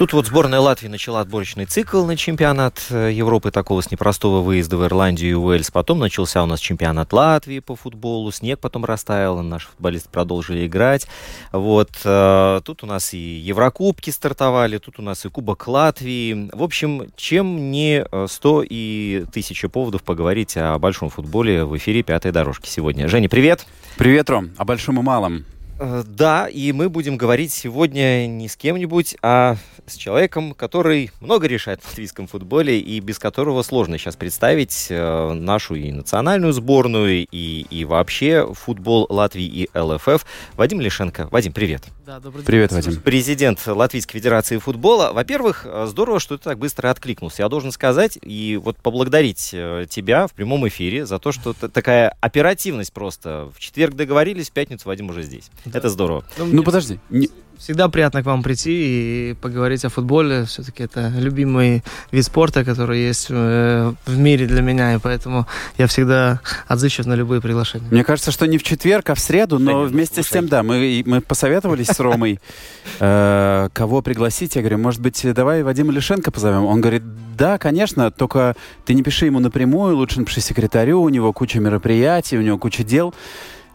Тут вот сборная Латвии начала отборочный цикл на чемпионат э, Европы такого с непростого выезда в Ирландию и Уэльс. Потом начался у нас чемпионат Латвии по футболу. Снег потом растаял, наши футболисты продолжили играть. Вот э, тут у нас и Еврокубки стартовали, тут у нас и Кубок Латвии. В общем, чем не э, 100 и тысяча поводов поговорить о большом футболе в эфире «Пятой дорожки» сегодня. Женя, привет! Привет, Ром. О большом и малом. Э, Да, и мы будем говорить сегодня не с кем-нибудь, а с человеком, который много решает в латвийском футболе и без которого сложно сейчас представить э, нашу и национальную сборную, и, и вообще футбол Латвии и ЛФФ. Вадим Лишенко. Вадим, привет. Да, добрый день. Привет, Вадим. Президент Латвийской Федерации футбола. Во-первых, э, здорово, что ты так быстро откликнулся. Я должен сказать и вот поблагодарить тебя в прямом эфире за то, что такая оперативность просто. В четверг договорились, в пятницу Вадим уже здесь. Это здорово. Ну, Ну, подожди. Не- Всегда приятно к вам прийти и поговорить о футболе. Все-таки это любимый вид спорта, который есть э, в мире для меня, и поэтому я всегда отзывчив на любые приглашения. Мне кажется, что не в четверг, а в среду, но ну, вместе с слушай. тем, да, мы, мы посоветовались с Ромой, э, кого пригласить. Я говорю, может быть, давай Вадима Лишенко позовем? Он говорит, да, конечно, только ты не пиши ему напрямую, лучше напиши секретарю, у него куча мероприятий, у него куча дел.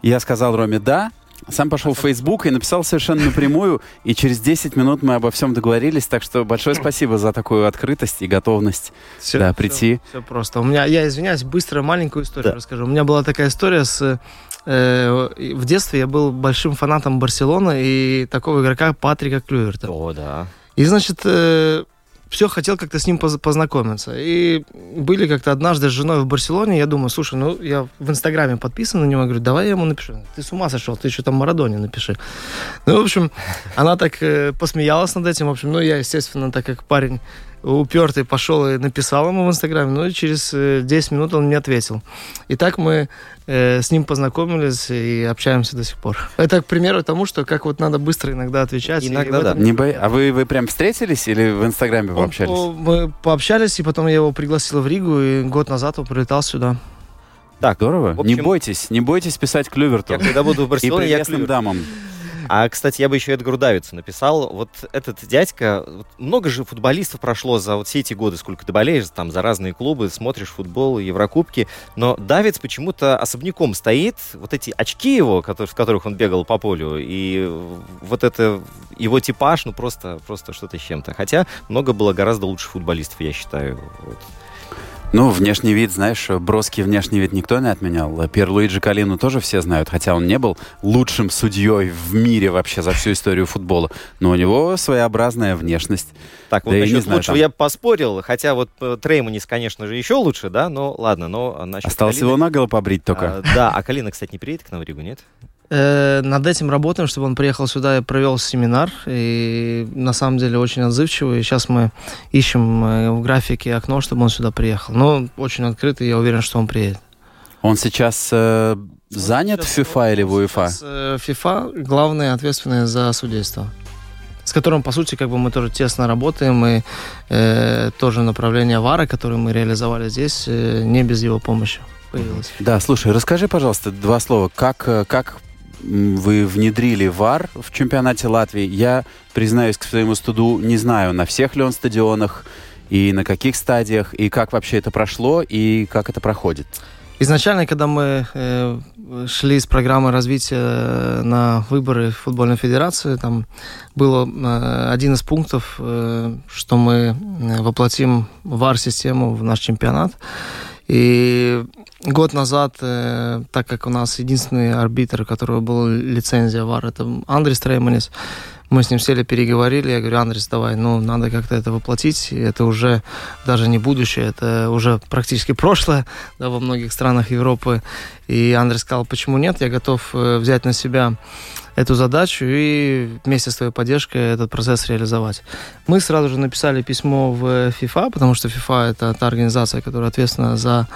Я сказал Роме, да, сам пошел в Facebook и написал совершенно напрямую, и через 10 минут мы обо всем договорились, так что большое спасибо за такую открытость и готовность Всё- да, прийти. Все просто. У меня, я извиняюсь, быстро маленькую историю Да. расскажу. У меня была такая история с э, в детстве я был большим фанатом Барселоны и такого игрока Патрика Клюверта. О, да. И, значит, все хотел как-то с ним поз- познакомиться. И были как-то однажды с женой в Барселоне, я думаю, слушай, ну, я в Инстаграме подписан на него, говорю, давай я ему напишу. Ты с ума сошел, ты еще там Марадоне напиши. Ну, в общем, она так э, посмеялась над этим, в общем, ну, я, естественно, так как парень упертый, пошел и написал ему в Инстаграме, ну, и через э, 10 минут он мне ответил. И так мы э, с ним познакомились и общаемся до сих пор. Это, к примеру, тому, что как вот надо быстро иногда отвечать. и Иногда этом да. Не бо- А вы, вы прям встретились или в Инстаграме вы он- мы пообщались, и потом я его пригласил в Ригу, и год назад он прилетал сюда. Так, Здорово. в Не общем- бойтесь, не бойтесь писать Клюверту. я когда буду в И Барселоне, я прелестным клюю. дамам. А, кстати, я бы еще Эдгару Давидсу написал. Вот этот дядька, вот много же футболистов прошло за вот все эти годы, сколько ты болеешь, там, за разные клубы, смотришь футбол, Еврокубки, но Давидс почему-то особняком стоит. Вот эти очки его, в которых он бегал по полю, и вот это его типаж, ну, просто, просто что-то с чем-то. Хотя много было гораздо лучше футболистов, я считаю. Вот. Ну, внешний вид, знаешь, броский внешний вид никто не отменял. Пьер Луиджи Калину тоже все знают, хотя он не был лучшим судьей в мире вообще за всю историю футбола. Но у него своеобразная внешность. Так, вот Да не насчет знаю, лучшего там- я поспорил, хотя вот э, Трейманис, конечно же, еще лучше, да, но ладно, но насчет Осталось Калины- его наголо побрить только. А, да, а Калина, кстати, не приедет к нам в Ригу, нет? Э, над этим работаем, чтобы он приехал сюда и провел семинар. И на самом деле очень отзывчивый. Сейчас мы ищем э, в графике окно, чтобы он сюда приехал. Но очень открытый, я уверен, что он приедет. Он сейчас э, занят в Сейчас FIFA или в он УЕФА? сейчас, э, FIFA главный ответственный за судейство. С которым, по сути, как бы мы тоже тесно работаем, и э, тоже направление ВАРа, которое мы реализовали здесь, э, не без его помощи появилось. Да, слушай, расскажи, пожалуйста, два слова. Как, э, как вы внедрили ВАР в чемпионате Латвии? Я, признаюсь к своему студу, не знаю, на всех ли он стадионах, и на каких стадиях, и как вообще это прошло, и как это проходит. Изначально, когда мы э, шли с программой развития э, на выборы в футбольной федерации, там был э, один из пунктов, э, что мы э, воплотим ВАР-систему в наш чемпионат. И год назад, э, так как у нас единственный арбитр, у которого была лицензия ВАР, это Андрей Трейманис, мы с ним сели, переговорили. Я говорю, Андрес, давай, ну, надо как-то это воплотить. Это уже даже не будущее, это уже практически прошлое да, во многих странах Европы. И Андрей сказал, почему нет, я готов э, взять на себя эту задачу и вместе с твоей поддержкой этот процесс реализовать. Мы сразу же написали письмо в FIFA, потому что FIFA это та организация, которая ответственна за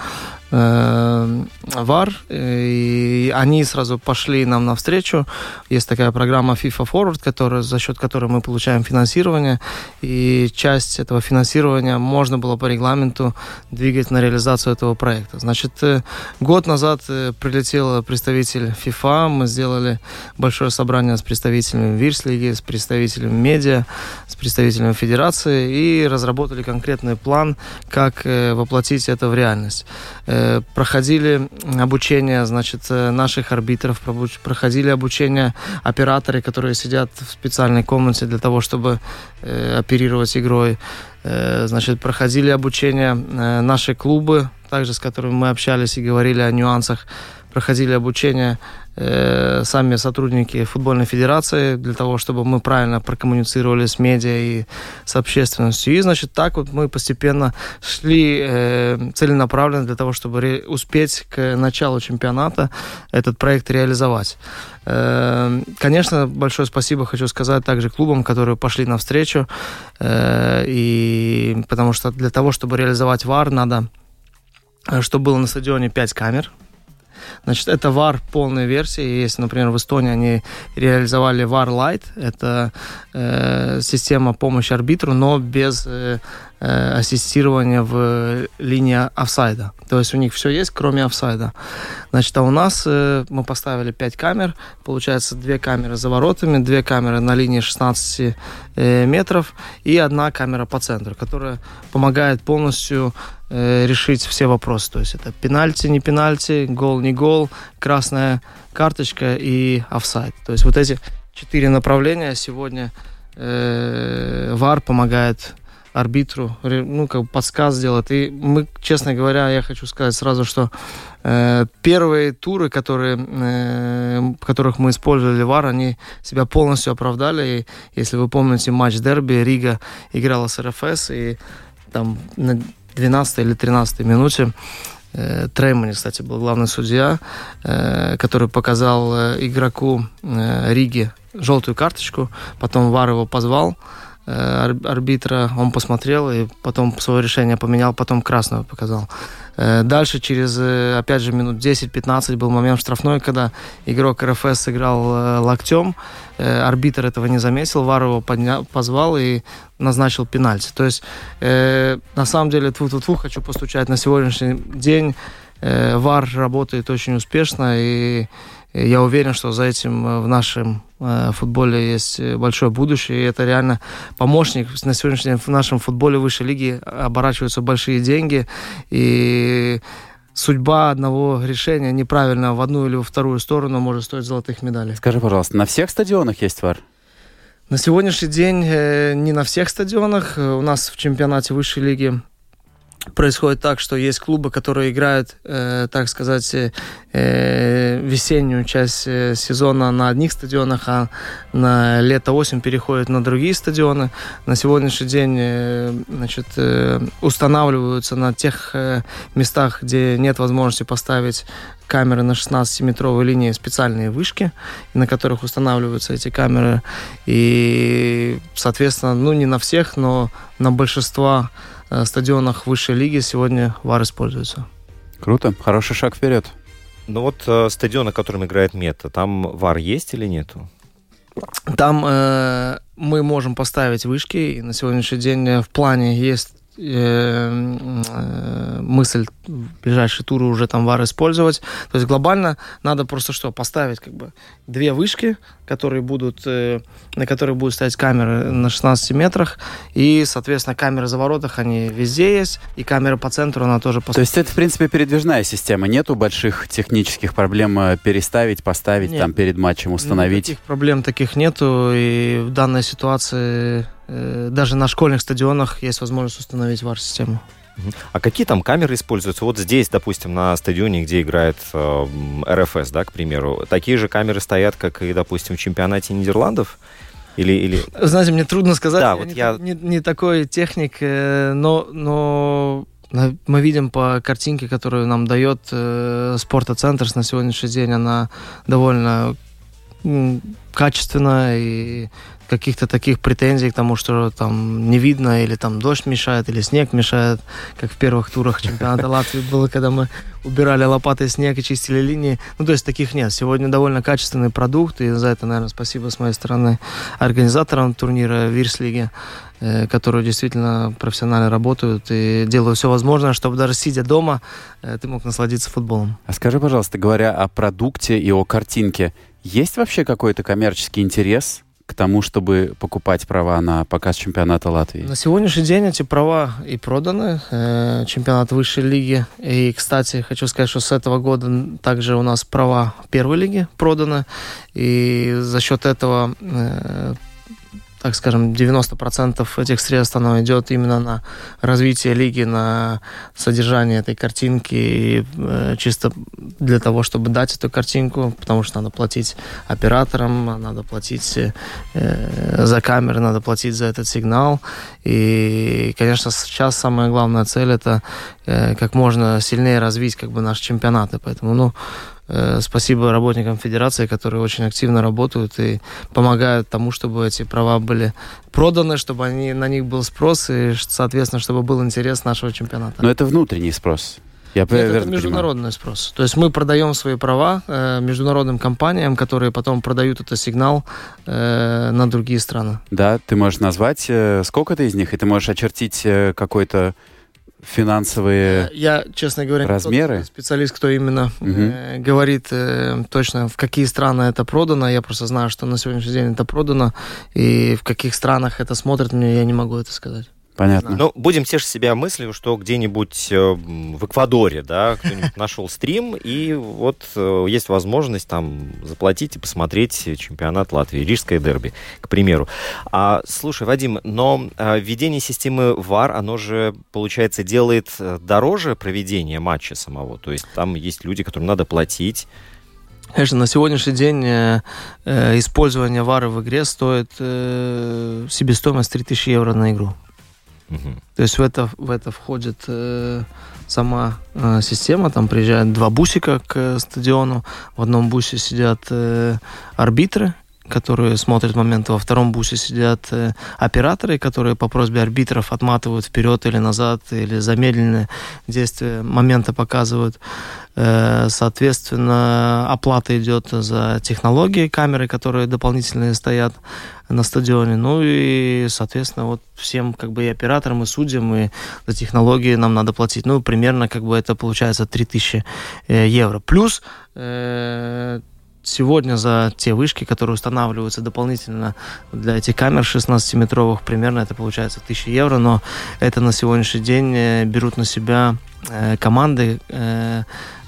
ВАР, и они сразу пошли нам навстречу. Есть такая программа FIFA Forward, которая, за счет которой мы получаем финансирование, и часть этого финансирования можно было по регламенту двигать на реализацию этого проекта. Значит, э, год назад э, прилетел представитель FIFA, мы сделали большое собрание с представителями Вирслиги, с представителями медиа, с представителями федерации и разработали конкретный план, как э, воплотить это в реальность проходили обучение, значит, э, наших арбитров, проходили обучение операторы, которые сидят в специальной комнате для того, чтобы э, оперировать игрой. Э, значит, проходили обучение э, наши клубы, также с которыми мы общались и говорили о нюансах. Проходили обучение э, сами сотрудники футбольной федерации для того, чтобы мы правильно прокоммуницировали с медиа и с общественностью. И, значит, так вот мы постепенно шли э, целенаправленно для того, чтобы успеть к началу чемпионата этот проект реализовать. Э, конечно, большое спасибо хочу сказать также клубам, которые пошли навстречу, э, и потому что для того, чтобы реализовать ВАР, надо э, чтобы было на стадионе 5 камер, Значит, это VAR полная версия. Есть, например, в Эстонии они реализовали VAR Lite. Это э, система помощи арбитру, но без э, э, ассистирования в линии офсайда. То есть у них все есть, кроме офсайда. Значит, а у нас э, мы поставили 5 камер. Получается, две камеры за воротами, две камеры на линии 16 э, метров и одна камера по центру, которая помогает полностью э, решить все вопросы. То есть это пенальти, не пенальти, гол, не гол, красная карточка и офсайд. То есть вот эти четыре направления сегодня э, ВАР помогает арбитру, ну, как бы подсказ сделать. И мы, честно говоря, я хочу сказать сразу, что э, первые туры, которые, э, которых мы использовали ВАР, они себя полностью оправдали. И если вы помните матч дерби, Рига играла с РФС, и там на 12 или 13 минуте э, Треймани, кстати, был главный судья, э, который показал э, игроку Риги желтую карточку, потом Вар его позвал, арбитра, он посмотрел и потом свое решение поменял, потом красную показал. Э, дальше через, э, опять же, минут 10-15 был момент штрафной, когда игрок РФС сыграл локтем, арбитр этого не заметил, Вар его подня... позвал и назначил пенальти. То есть, на самом деле, тьфу-тьфу-тьфу, хочу постучать. На сегодняшний день, ВАР работает очень успешно, и я уверен, что за этим в нашем в футболе есть большое будущее, и это реально помощник. На сегодняшний день в нашем футболе высшей лиги оборачиваются большие деньги, и судьба одного решения неправильно в одну или во вторую сторону может стоить золотых медалей. Скажи, пожалуйста, на всех стадионах есть ВАР? На сегодняшний день э, не на всех стадионах. У нас в чемпионате высшей лиги происходит так, что есть клубы, которые играют, э, так сказать, э, весеннюю часть э, сезона на одних стадионах, а на лето-осень переходят на другие стадионы. На сегодняшний день э, значит, э, устанавливаются на тех э, местах, где нет возможности поставить камеры на 16-метровой линии специальные вышки, на которых устанавливаются эти камеры. И, соответственно, ну не на всех, но на большинство Э, стадионах высшей лиги сегодня ВАР используется. Круто, хороший шаг вперед. Ну вот э, стадион, на котором играет Мета, там ВАР есть или нету? Там э, мы можем поставить вышки, и на сегодняшний день в плане есть Э, э, мысль в ближайшие туры уже там вар использовать. То есть глобально надо просто что, поставить как бы две вышки, которые будут, э, на которых будут стоять камеры на 16 метрах, и, соответственно, камеры за воротах, они везде есть, и камера по центру, она тоже... То есть это, в принципе, передвижная система, нету больших технических проблем переставить, поставить, Нет, там перед матчем установить? Никаких проблем таких нету, и в данной ситуации Э, даже на школьных стадионах есть возможность установить VAR-систему. А какие там камеры используются? Вот здесь, допустим, на стадионе, где играет э, РФС, да, к примеру, такие же камеры стоят, как и, допустим, в чемпионате Нидерландов? Или, или... Знаете, мне трудно сказать. Да, я вот не, я- не, не такой техник, э, но, но мы видим по картинке, которую нам дает э, Спортоцентр на сегодняшний день, она довольно качественная и каких-то таких претензий к тому, что там не видно, или там дождь мешает, или снег мешает, как в первых турах чемпионата Латвии было, когда мы убирали лопатой снег и чистили линии. Ну, то есть таких нет. Сегодня довольно качественный продукт, и за это, наверное, спасибо с моей стороны организаторам турнира Вирслиги, э, которые действительно профессионально работают и делают все возможное, чтобы даже сидя дома, э, ты мог насладиться футболом. А скажи, пожалуйста, говоря о продукте и о картинке, есть вообще какой-то коммерческий интерес к тому, чтобы покупать права на показ чемпионата Латвии? На сегодняшний день эти права и проданы. э, чемпионат высшей лиги. И, кстати, хочу сказать, что с этого года также у нас права первой лиги проданы. И за счет этого, э, так скажем, 90% этих средств оно идет именно на развитие лиги, на содержание этой картинки. И, э, чисто для того, чтобы дать эту картинку, потому что надо платить операторам, надо платить э, за камеры, надо платить за этот сигнал. И, конечно, сейчас самая главная цель это э, как можно сильнее развить как бы наши чемпионаты. Поэтому, ну, э, спасибо работникам Федерации, которые очень активно работают и помогают тому, чтобы эти права были проданы, чтобы они, на них был спрос и, соответственно, чтобы был интерес нашего чемпионата. Но это внутренний спрос. Я Нет, это понимаю? международный спрос. То есть мы продаем свои права э, международным компаниям, которые потом продают этот сигнал э, на другие страны. Да, ты можешь назвать, э, сколько-то из них, и ты можешь очертить э, какой-то финансовые... Я, честно говоря, не тот Размеры? специалист, кто именно э, говорит э, точно, в какие страны это продано. Я просто знаю, что на сегодняшний день это продано, и в каких странах это смотрят, мне я не могу это сказать. Понятно. Ну, будем тешить себя мыслью, что где-нибудь э, в Эквадоре, да, кто-нибудь нашел стрим, и вот э, есть возможность там заплатить и посмотреть чемпионат Латвии, Рижское дерби, к примеру. А, слушай, Вадим, но а, введение системы ВАР, оно же, получается, делает э, дороже проведение матча самого. То есть там есть люди, которым надо платить. Конечно, на сегодняшний день э, использование вары в игре стоит э, себестоимость 3000 евро на игру. Мгм. То есть в это, в это входит э, сама э, система. Там приезжают два бусика к э, стадиону. В одном бусе сидят э, арбитры, которые смотрят моменты. Во втором бусе сидят э, операторы, которые по просьбе арбитров отматывают вперед или назад, или замедленные действия момента показывают. Э, соответственно, оплата идет за технологии камеры, которые дополнительные стоят на стадионе. Ну и, соответственно, вот всем как бы и операторам, и судьям, и за технологии нам надо платить. Ну, примерно как бы это получается 3000 э, евро. Плюс сегодня за те вышки, которые устанавливаются дополнительно для этих камер 16-метровых, примерно это получается 1000 евро, но это на сегодняшний день э, берут на себя э, команды, э,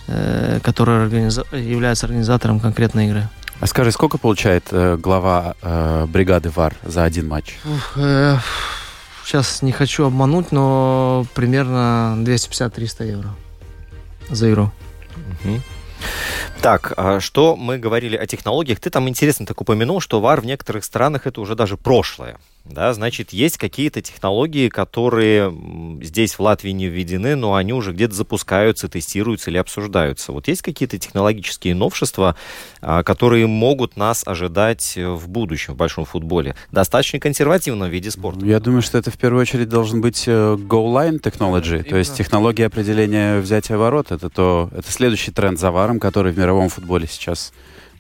э, которые организа- являются организатором конкретной игры. А скажи, сколько получает э, глава э, бригады ВАР за один матч? Ух, э, сейчас не хочу обмануть, но примерно 250-300 евро за игру. Мгм. Так, а что мы говорили о технологиях? Ты там интересно так упомянул, что ВАР в некоторых странах это уже даже прошлое. Да, значит, есть какие-то технологии, которые здесь в Латвии не введены, но они уже где-то запускаются, тестируются или обсуждаются. Вот есть какие-то технологические новшества, а, которые могут нас ожидать э, в будущем в большом футболе? Достаточно консервативном виде спорта. Я думаю, что это в первую очередь должен быть э, goal line technology, то есть технология определения взятия ворот. Это то, это следующий тренд за варом, который в мировом футболе сейчас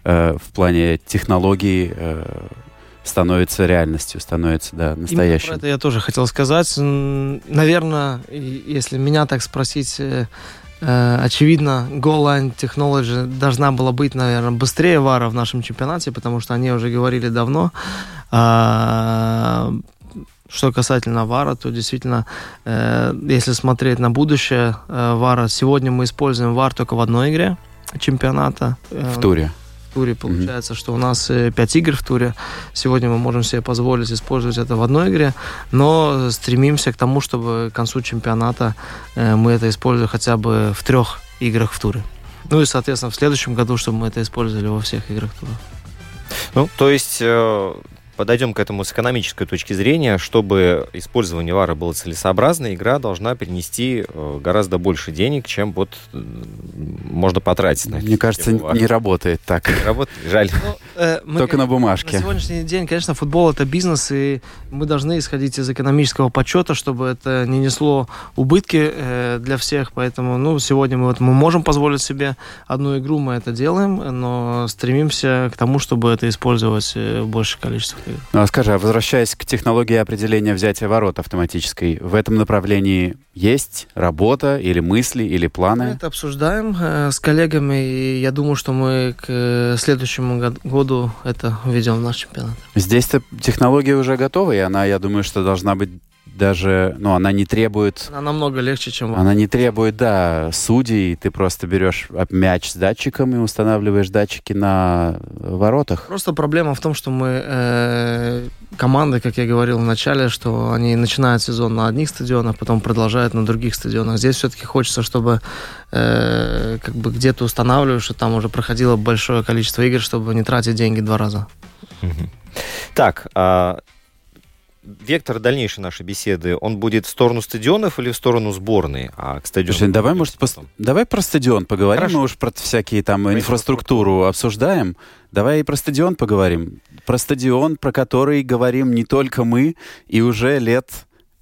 э, в плане технологий э, становится реальностью, становится да, Именно настоящим. про это я тоже хотел сказать. Наверное, если меня так спросить, э, э, очевидно, Goal Line Technology должна была быть, наверное, быстрее Вара в нашем чемпионате, потому что они уже говорили давно. А, Что касательно Вара, то действительно, э, если смотреть на будущее Вара, сегодня мы используем Вар только в одной игре чемпионата. В туре. Туре. Получается, что у нас э, 5 игр в туре. Сегодня мы можем себе позволить использовать это в одной игре, но стремимся к тому, чтобы к концу чемпионата э, мы это использовали хотя бы в трех играх в туре. Ну и, соответственно, в следующем году, чтобы мы это использовали во всех играх тура. Ну, то есть э, подойдем к этому с экономической точки зрения. Чтобы использование вара было целесообразно, игра должна принести э, гораздо больше денег, чем вот можно потратить на Мне кажется, вара. не работает так. Работает? Жаль. Ну, э, мы, Только на бумажке. На сегодняшний день, конечно, футбол это бизнес, и мы должны исходить из экономического подсчета, чтобы это не несло убытки э, для всех. Поэтому, ну, сегодня мы, вот, мы можем позволить себе одну игру, мы это делаем, но стремимся к тому, чтобы это использовать э, большее количество. Ну, а скажи, а возвращаясь к технологии определения взятия ворот автоматической, в этом направлении есть работа или мысли, или Мы планы? это обсуждаем э, с коллегами, и я думаю, что мы к э, следующему год- году это введем в наш чемпионат. Здесь-то технология уже готова, и она, я думаю, что должна быть даже, ну, она не требует Она намного легче, чем Она не требует, да, судей. Ты просто берешь мяч с датчиком и устанавливаешь датчики на воротах. Просто проблема в том, что мы э, команды, как я говорил в начале, что они начинают сезон на одних стадионах, потом продолжают на других стадионах. Здесь все-таки хочется, чтобы э, как бы где-то устанавливаешь, что там уже проходило большое количество игр, чтобы не тратить деньги два раза. Так, а вектор дальнейшей нашей беседы, он будет в сторону стадионов или в сторону сборной? А к стадиону... Слушай, давай, мы может, потом. давай про стадион поговорим. Хорошо. Мы уж про всякие там Про инфраструктуру обсуждаем. Давай и про стадион поговорим. Про стадион, про который говорим не только мы, и уже лет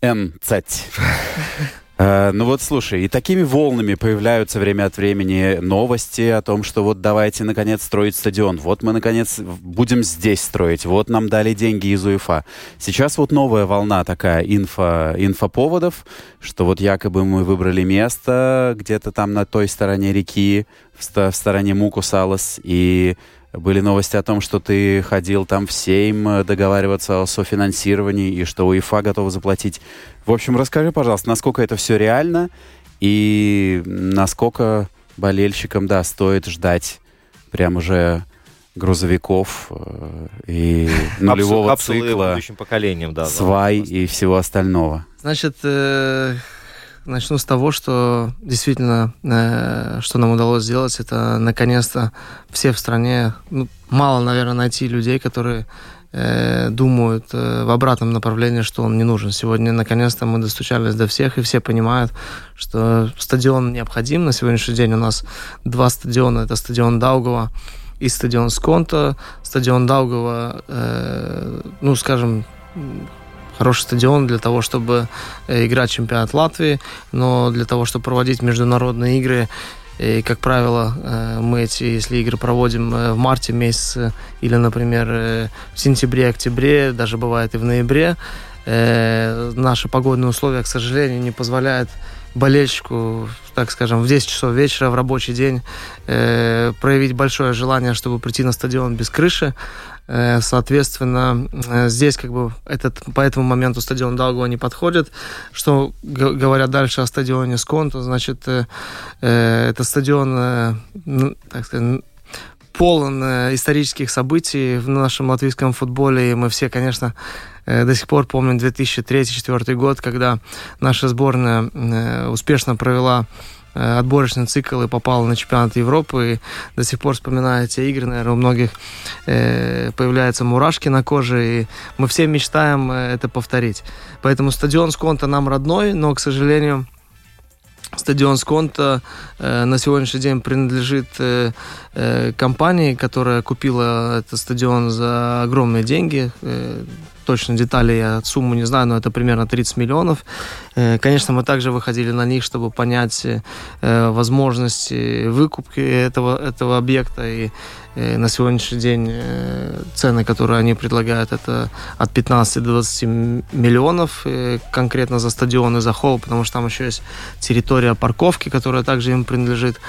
N цать. Э, Ну вот слушай, и такими волнами появляются время от времени новости о том, что вот давайте наконец строить стадион, вот мы наконец будем здесь строить, вот нам дали деньги из УЕФА. Сейчас вот новая волна такая инфо, инфоповодов, что вот якобы мы выбрали место где-то там на той стороне реки, в, в стороне Мукусалас, и были новости о том, что ты ходил там в Сейм э, договариваться о софинансировании и что УЕФА готова заплатить. В общем, расскажи, пожалуйста, насколько это все реально и насколько болельщикам, да, стоит ждать прям уже грузовиков э, и нулевого Капсулы цикла, будущим поколениям, да. да. свай и всего остального. Значит, э, начну с того, что действительно, э, что нам удалось сделать, это наконец-то все в стране, ну, мало, наверное, найти людей, которые э, думают э, в обратном направлении, что он не нужен. Сегодня, наконец-то, мы достучались до всех, и все понимают, что стадион необходим. На сегодняшний день у нас два стадиона. Это стадион Даугова и стадион Сконта. Стадион Даугова, э, ну, скажем, хороший стадион для того, чтобы э, играть чемпионат Латвии, но для того, чтобы проводить международные игры, и, как правило, э, мы эти, если игры проводим э, в марте месяце или, например, в сентябре, октябре, даже бывает и в ноябре, наши погодные условия, к сожалению, не позволяют болельщику, так скажем, в 10 часов вечера в рабочий день э, проявить большое желание, чтобы прийти на стадион без крыши. Э, соответственно, э, здесь как бы этот, по этому моменту стадион Даугава не подходит. Что г- говорят дальше о стадионе Сконто, значит, э, э, это стадион, э, так сказать, полон исторических событий в нашем латвийском футболе. И мы все, конечно, до сих пор помним 2003-2004 год, когда наша сборная успешно провела отборочный цикл и попала на чемпионат Европы. И до сих пор вспоминая эти игры, наверное, у многих э, появляются мурашки на коже, и мы все мечтаем э, это повторить. Поэтому стадион Сконта нам родной, но, к сожалению, стадион Сконта э, на сегодняшний день принадлежит э, э, компании, которая купила этот стадион за огромные деньги. Э, точно детали я сумму не знаю, но это примерно 30 миллионов. Э, конечно, мы также выходили на них, чтобы понять э, возможности выкупки этого, этого объекта. И э, на сегодняшний день цены, которые они предлагают, это от 15 до 20 миллионов конкретно за стадион и за холл, потому что там еще есть территория парковки, которая также им принадлежит.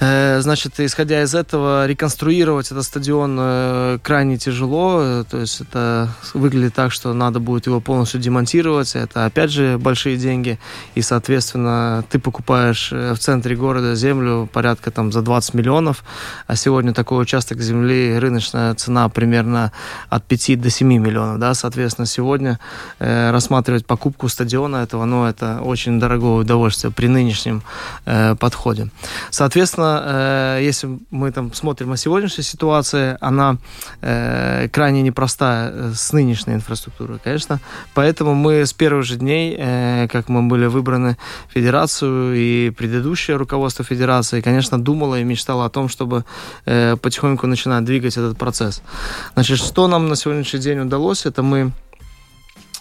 Э, значит, исходя из этого, реконструировать этот стадион э, крайне тяжело. Э, то есть это выглядит так, что надо будет его полностью демонтировать. Это, опять же, большие деньги. И, соответственно, ты покупаешь в центре города землю порядка там за 20 миллионов. А сегодня такой участок земли, рыночная цена примерно от 5 до 7 миллионов. Да? Соответственно, сегодня рассматривать покупку стадиона этого, ну, это очень дорогое удовольствие при нынешнем подходе. Соответственно, э, если мы там смотрим о сегодняшней ситуации, она э, крайне непростая э, с нынешней инфраструктурой, конечно. Поэтому мы с первых же дней, как мы были выбраны в федерацию и предыдущее руководство федерации, конечно, думало и мечтало о том, чтобы потихоньку начинать двигать этот процесс. Значит, что нам на сегодняшний день удалось, это мы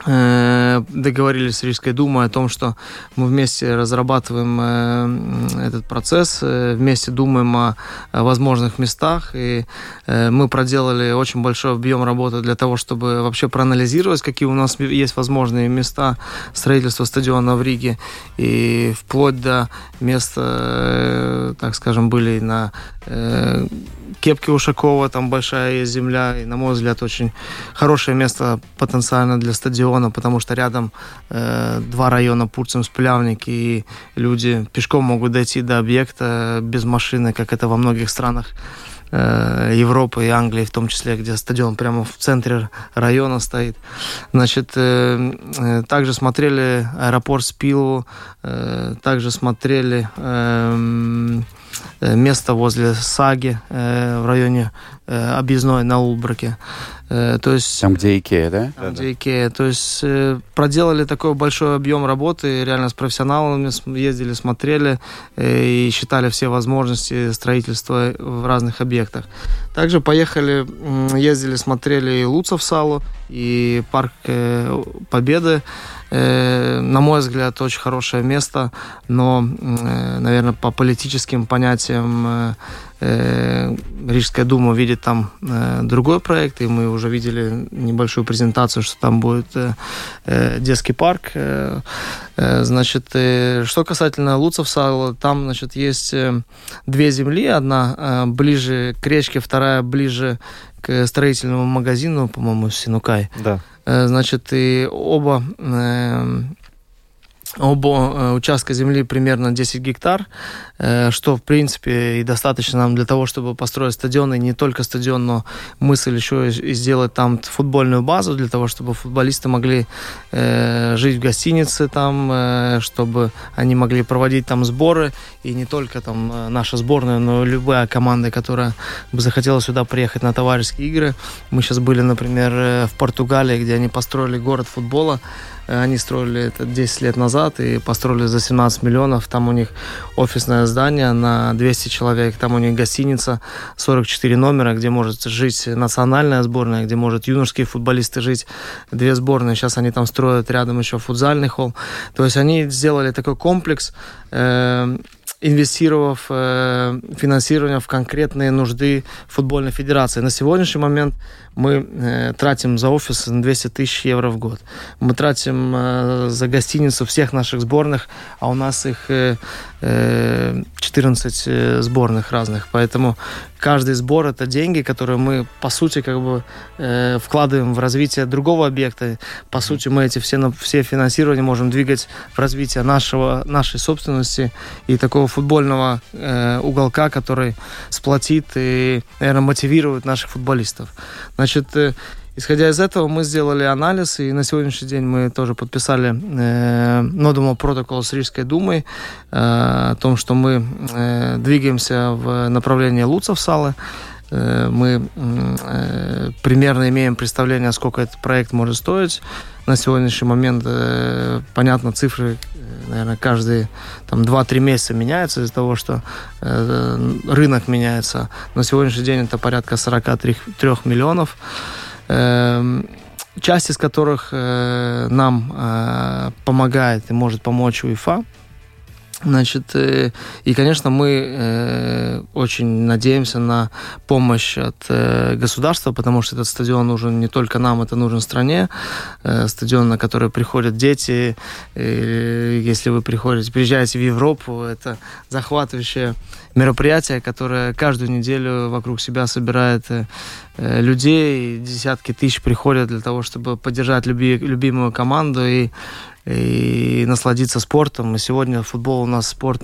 договорились с Рижской думой о том, что мы вместе разрабатываем э, этот процесс, э, вместе думаем о, возможных местах, и мы проделали очень большой объем работы для того, чтобы вообще проанализировать, какие у нас есть возможные места строительства стадиона в Риге, и вплоть до места, так скажем, были на Кепки Ушакова, там большая земля, и, на мой взгляд, очень хорошее место потенциально для стадиона, потому что рядом э, два района Пурцем, Сплявник, и люди пешком могут дойти до объекта без машины, как это во многих странах э, Европы и Англии в том числе, где стадион прямо в центре района стоит. Значит, э, э, также смотрели аэропорт Спилу, э, также смотрели э, Э, место возле Саги э, в районе э, объездной на Улброке. То есть, там, где Икея, да? Там, где Икея. То есть проделали такой большой объем работы, реально с профессионалами ездили, смотрели и считали все возможности строительства в разных объектах. Также поехали, ездили, смотрели и Луцавсалу, и парк Победы. Э, на мой взгляд, очень хорошее место, но, э, наверное, по политическим понятиям э, Рижская дума видит там другой проект, и мы уже видели небольшую презентацию, что там будет детский парк. Значит, что касательно Луцевса, там, значит, есть две земли, одна ближе к речке, вторая ближе к строительному магазину, по-моему, Синукай. Да. Э, значит, и оба э, оба э, участка земли примерно 10 гектар, э, что, в принципе, и достаточно нам для того, чтобы построить стадион, и не только стадион, но мысль еще и сделать там футбольную базу, для того, чтобы футболисты могли э, жить в гостинице там, чтобы они могли проводить там сборы, и не только там наша сборная, но любая команда, которая бы захотела сюда приехать на товарищеские игры. Мы сейчас были, например, в Португалии, где они построили город футбола, они строили это 10 лет назад и построили за 17 миллионов. Там у них офисное здание на 200 человек, там у них гостиница, 44 номера, где может жить национальная сборная, где может юношеские футболисты жить, две сборные. Сейчас они там строят рядом еще футзальный холл. То есть они сделали такой комплекс, э, инвестировав э, финансирование в конкретные нужды футбольной федерации. На сегодняшний момент мы э, тратим за офис 200 тысяч евро в год. Мы тратим э, за гостиницу всех наших сборных, а у нас их э, 14 э, сборных разных. Поэтому каждый сбор это деньги, которые мы, по сути, как бы э, вкладываем в развитие другого объекта. По сути, мы эти все, все финансирования можем двигать в развитие нашего, нашей собственности и такого футбольного э, уголка, который сплотит и, наверное, мотивирует наших футболистов. Значит, э, исходя из этого, мы сделали анализ, и на сегодняшний день мы тоже подписали э, Нодумо протокол с Рижской думой э, о том, что мы э, двигаемся в направлении Луцев Салы. Э, мы э, примерно имеем представление, сколько этот проект может стоить. На сегодняшний момент, э, понятно, цифры, наверное, каждые там 2-3 месяца меняются из-за того, что рынок меняется. На сегодняшний день это порядка 43 миллионов часть из которых нам помогает и может помочь УЕФА. Значит, э, и, конечно, мы э, очень надеемся на помощь от э, государства, потому что этот стадион нужен не только нам, это нужен стране. Стадион, на который приходят дети. Если вы приходите, приезжаете в Европу, это захватывающее мероприятие, которое каждую неделю вокруг себя собирает э, э людей. Десятки тысяч приходят для того, чтобы поддержать люби, любимую команду. И и насладиться спортом. И сегодня футбол у нас спорт,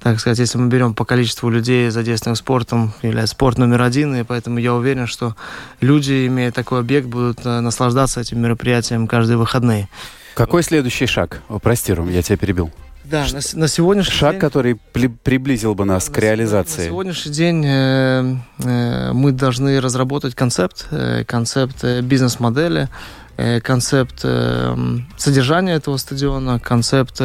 так сказать, если мы берем по количеству людей задействованных спортом, является спорт номер один, и поэтому я уверен, что люди, имея такой объект, будут э, наслаждаться этим мероприятием каждые выходные. Какой следующий шаг? Прости, Ром, я тебя перебил. Да, на, на сегодняшний Шаг, день... который при, приблизил бы нас на, к реализации. На сегодняшний день э, э, мы должны разработать концепт, э, концепт э, бизнес-модели, Э, концепт э, содержания этого стадиона, концепт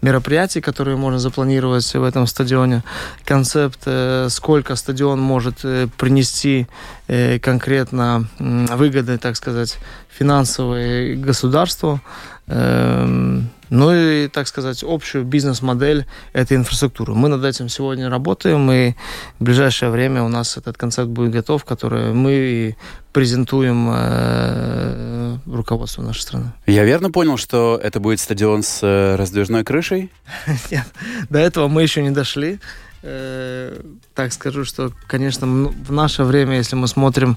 мероприятий, которые можно запланировать в этом стадионе, концепт, сколько стадион может принести конкретно выгоды, так сказать, финансовые государству. Эм, ну и, так сказать, общую бизнес-модель этой инфраструктуры. Мы над этим сегодня работаем, и в ближайшее время у нас этот концепт будет готов, который мы презентуем э, руководству нашей страны. Я верно понял, что это будет стадион с э, раздвижной крышей? Нет, до этого мы еще не дошли. Э, так скажу, что, конечно, в наше время, если мы смотрим,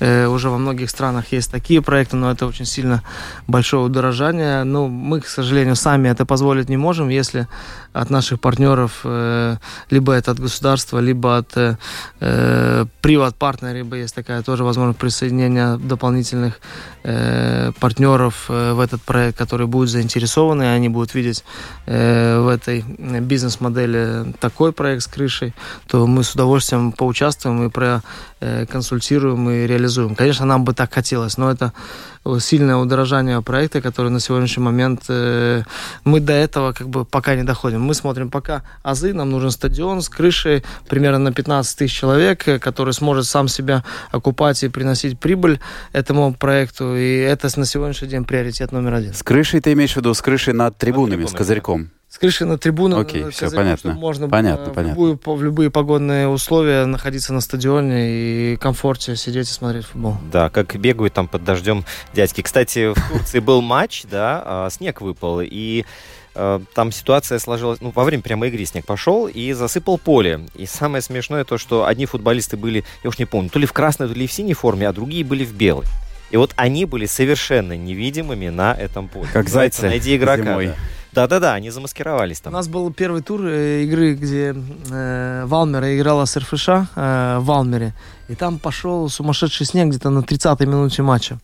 э, уже во многих странах есть такие проекты, но это очень сильно большое удорожание. Ну, мы, к сожалению, сами это позволить не можем, если от наших партнеров, э, либо это от государства, либо от э, приват-партнера, либо есть такая тоже возможность присоединения дополнительных э, партнеров э, в этот проект, которые будут заинтересованы, и они будут видеть э, в этой бизнес-модели такой проект с крышей, то мы с удовольствием поучаствуем и проконсультируем и реализуем. Конечно, нам бы так хотелось, но это сильное удорожание проекта, который на сегодняшний момент э, мы до этого как бы пока не доходим. Мы смотрим пока азы, нам нужен стадион с крышей примерно на 15 тысяч человек, э, который сможет сам себя окупать и приносить прибыль этому проекту, и это на сегодняшний день приоритет номер один. С крышей ты имеешь в виду с крышей над трибунами, над трибунами с козырьком? С крыши на трибуну. Окей, okay, все понятно. Можно понятно, в, понятно. Любую, в любые погодные условия находиться на стадионе и комфорте сидеть и смотреть футбол. Да, как бегают там под дождем дядьки. Кстати, в Турции был матч, да, а, снег выпал, и а, там ситуация сложилась, ну, во время прямой игры снег пошел и засыпал поле. И самое смешное то, что одни футболисты были, я уж не помню, то ли в красной, то ли в синей форме, а другие были в белой. И вот они были совершенно невидимыми на этом поле. Как зайцы Найди игрока. Зимой. Да. Да-да-да, они замаскировались там. У нас был первый тур э, игры, где э, Валмера играла с РФШ э, в Валмере. И там пошел сумасшедший снег где-то на 30-й минуте матча.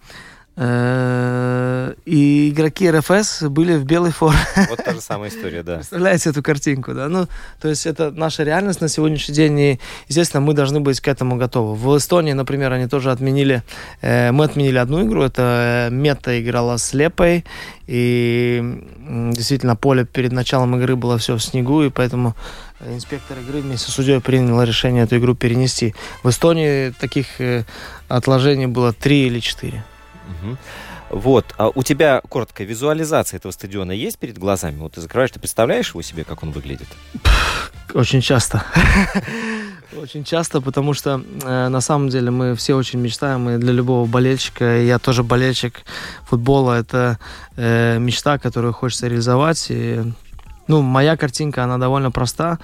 Э, и игроки РФС были в белой форме. Вот та же самая история, да. Представляете эту картинку, да? Ну, то есть это наша реальность на сегодняшний день, и, естественно, мы должны быть к этому готовы. В Эстонии, например, они тоже отменили, э, мы отменили одну игру, это Мета играла с Лепой, и действительно поле перед началом игры было все в снегу, и поэтому инспектор игры вместе с судьей принял решение эту игру перенести. В Эстонии таких э, отложений было три или четыре. Угу. Вот, а у тебя короткая визуализация этого стадиона есть перед глазами? Вот ты закрываешь, ты представляешь его себе, как он выглядит? Очень часто. Очень часто, потому что э, на самом деле мы все очень мечтаем, и для любого болельщика, я тоже болельщик футбола, это э, мечта, которую хочется реализовать. И, ну, моя картинка, она довольно проста.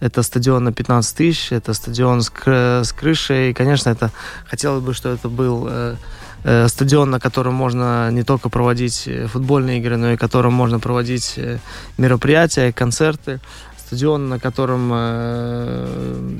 Это стадион на 15 тысяч, это стадион с, с крышей. И, конечно, это хотелось бы, что это был э, Э, стадион, на котором можно не только проводить э, футбольные игры, но и котором можно проводить э, мероприятия, концерты. Стадион, на котором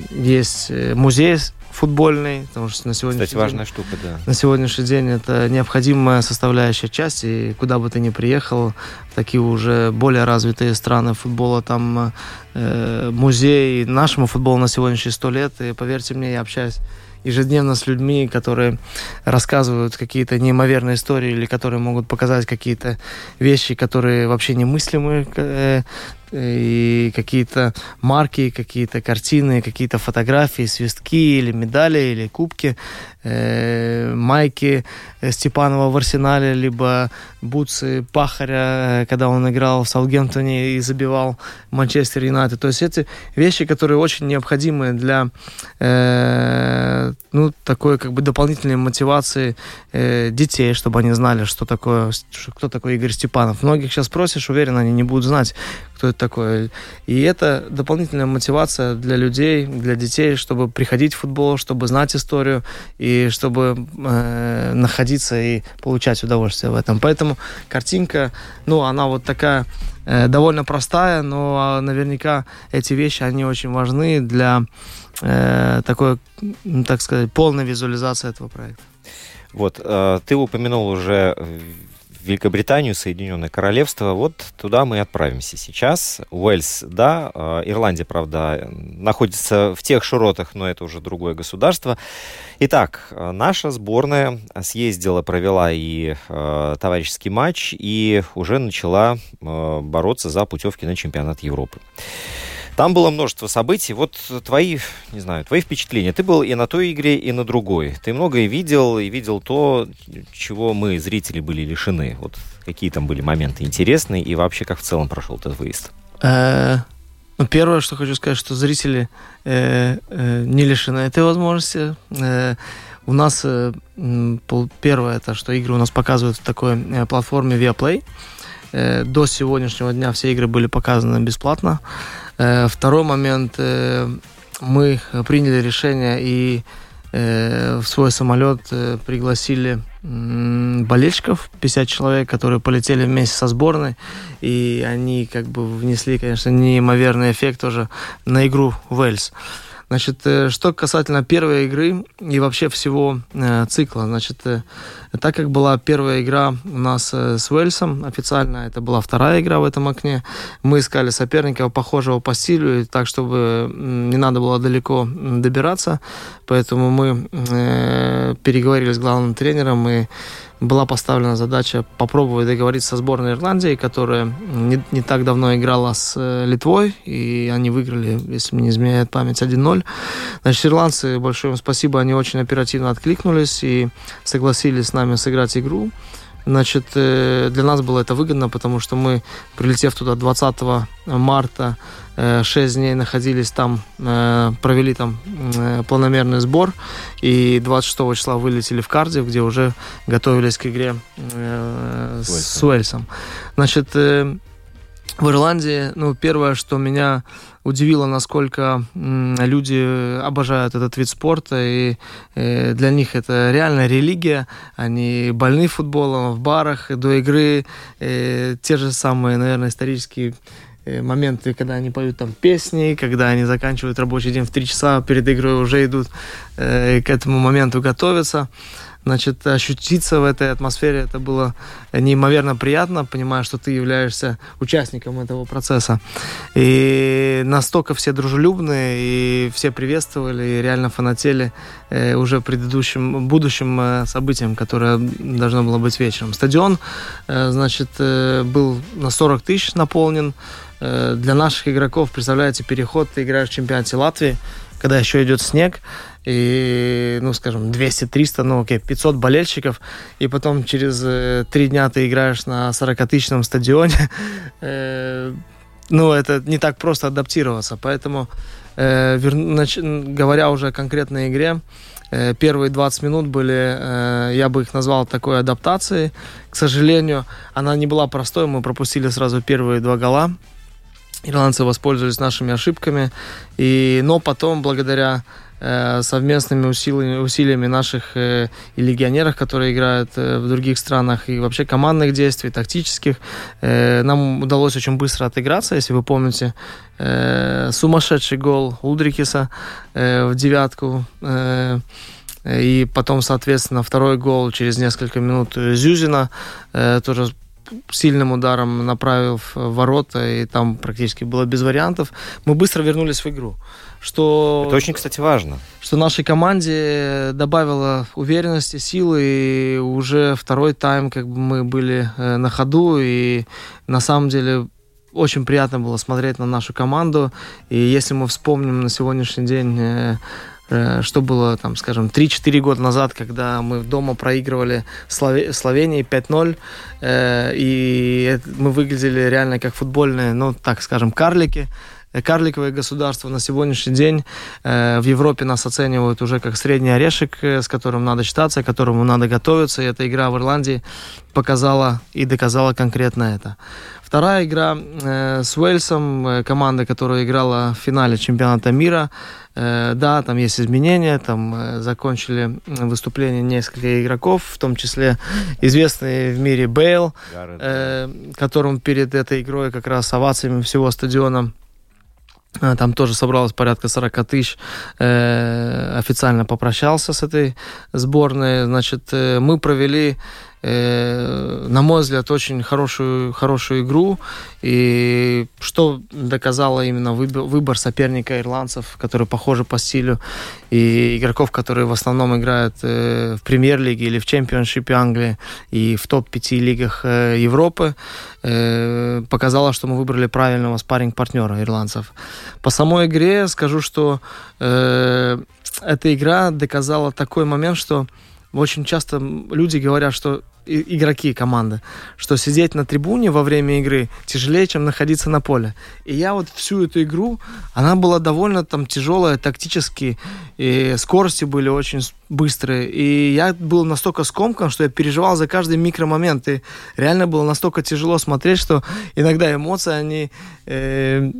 есть музей футбольный, потому что на сегодняшний Кстати, важная штука, да. На сегодняшний день это необходимая составляющая часть, и куда бы ты ни приехал, такие уже более развитые страны футбола, там э, музей нашему футболу на сегодняшние сто лет, и поверьте мне, я общаюсь ежедневно с людьми, которые рассказывают какие-то неимоверные истории или которые могут показать какие-то вещи, которые вообще немыслимы. Э, и какие-то марки, какие-то картины, какие-то фотографии, свистки или медали, или кубки, э, майки Степанова в Арсенале, либо бутсы Пахаря, э, когда он играл в Саутгемптоне и забивал Манчестер Юнайтед. То есть эти вещи, которые очень необходимы для э, ну, такой как бы дополнительной мотивации э, детей, чтобы они знали, что такое, кто такой Игорь Степанов. Многих сейчас спросишь, уверен, они не будут знать, кто это такой. И это дополнительная мотивация для людей, для детей, чтобы приходить в футбол, чтобы знать историю и чтобы э, находиться и получать удовольствие в этом. Поэтому картинка, ну, она вот такая э, довольно простая, но а, наверняка эти вещи, они очень важны для э, такой, так сказать, полной визуализации этого проекта. Вот, э, ты упомянул уже Великобританию, Соединенное Королевство. Вот туда мы отправимся сейчас. Уэльс, да, э, Ирландия, правда, находится в тех широтах, но это уже другое государство. Итак, э, наша сборная съездила, провела и э, товарищеский матч, и уже начала э, бороться за путевки на чемпионат Европы. Там было множество событий. Вот твои, не знаю, твои впечатления. Ты был и на той игре, и на другой. Ты многое видел, и видел то, чего мы, зрители, были лишены. Вот какие там были моменты интересные, и вообще, как в целом прошел этот выезд? Э, ну, первое, что хочу сказать, что зрители э, э, не лишены этой возможности. У нас первое, это что игры у нас показывают в такой платформе Viaplay. До сегодняшнего дня все игры были показаны бесплатно. Э, второй момент. Э, мы приняли решение и э, в свой самолет пригласили болельщиков, 50 человек, которые полетели вместе со сборной, и они как бы внесли, конечно, неимоверный эффект тоже на игру Уэльс. Значит, э, что касательно первой игры и вообще всего э, цикла, значит, э, так как была первая игра у нас с Уэльсом, официально это была вторая игра в этом окне, мы искали соперника похожего по стилю, так, чтобы не надо было далеко добираться, поэтому мы переговорили с главным тренером и была поставлена задача попробовать договориться со сборной Ирландии, которая не, не так давно играла с э, Литвой, и они выиграли, если мне не изменяет память, 1-0. Значит, ирландцы, большое им спасибо, они очень оперативно откликнулись и согласились с нами сыграть игру. Значит, э, для нас было это выгодно, потому что мы, прилетев туда 20 марта, 6 э, дней находились там, э, провели там планомерный сбор, и 26 числа вылетели в Кардив, где уже готовились к игре с Уэльсом. Значит, в Ирландии, ну, первое, что меня удивило, насколько люди обожают этот вид спорта, и э, для них это реально религия. Они больны футболом в барах до игры. Э, те же самые, наверное, исторические э, моменты, когда они поют там песни, когда они заканчивают рабочий день в три часа, перед игрой уже идут к этому моменту готовятся. Значит, ощутиться в этой атмосфере, это было неимоверно приятно, понимая, что ты являешься участником этого процесса. И настолько все дружелюбные, и все приветствовали, и реально фанатели э, уже предыдущим, будущим э, событием, которое должно было быть вечером. Стадион, э, значит, был на 40 тысяч наполнен. Для наших игроков, представляете, переход, ты играешь в чемпионате Латвии, когда еще идет снег, и, ну, скажем, 200-300, ну, окей, 500 болельщиков, и потом через э, три дня ты играешь на 40-тысячном стадионе, э, ну, это не так просто адаптироваться, поэтому, э, говоря уже о конкретной игре, первые 20 минут были, я бы их назвал такой адаптацией, к сожалению, она не была простой, мы пропустили сразу первые два гола, ирландцы воспользовались нашими ошибками, и, но потом, благодаря совместными усилиями, усилиями наших э, и легионеров, которые играют э, в других странах, и вообще командных действий, тактических. Нам удалось очень быстро отыграться, если вы помните, сумасшедший гол Удрикиса в девятку. И потом, соответственно, второй гол через несколько минут Зюзина, тоже сильным ударом направил в ворота, и там практически было без вариантов. Мы быстро вернулись в игру. Что, Это очень, кстати, важно. Что нашей команде добавило уверенности, силы, и уже второй тайм как бы мы были э, на ходу, и на самом деле очень приятно было смотреть на нашу команду. И если мы вспомним на сегодняшний день э, э, что было, там, скажем, 3-4 года назад, когда мы дома проигрывали Слове- Словении 5-0, э, и мы выглядели реально как футбольные, ну, так скажем, карлики, э, карликовое государство на сегодняшний день э, в Европе нас оценивают уже как средний орешек, э, с которым надо считаться, к которому надо готовиться. И эта игра в Ирландии показала и доказала конкретно это. Вторая игра э, с Уэльсом, э, команда, которая играла в финале чемпионата мира. Э, да, там есть изменения, там э, закончили выступление несколько игроков, в том числе известный в мире Бейл, э, которым перед этой игрой как раз овациями всего стадиона э, там тоже собралось порядка 40 тысяч. Э, официально попрощался с этой сборной. Значит, э, мы провели, э, на мой взгляд, очень хорошую, хорошую игру. И что доказало именно выбор, соперника ирландцев, которые похожи по стилю, и игроков, которые в основном играют э, в премьер-лиге или в чемпионшипе Англии и в топ-5 лигах э, Европы, э, показало, что мы выбрали правильного спарринг-партнера ирландцев. По самой игре скажу, что эта игра доказала такой момент, что очень часто люди говорят, что игроки команды, что сидеть на трибуне во время игры тяжелее, чем находиться на поле. И я вот всю эту игру, она была довольно там тяжелая тактически, и скорости были очень быстрые. И я был настолько скомкан, что я переживал за каждый микромомент. И реально было настолько тяжело смотреть, что иногда эмоции, они э,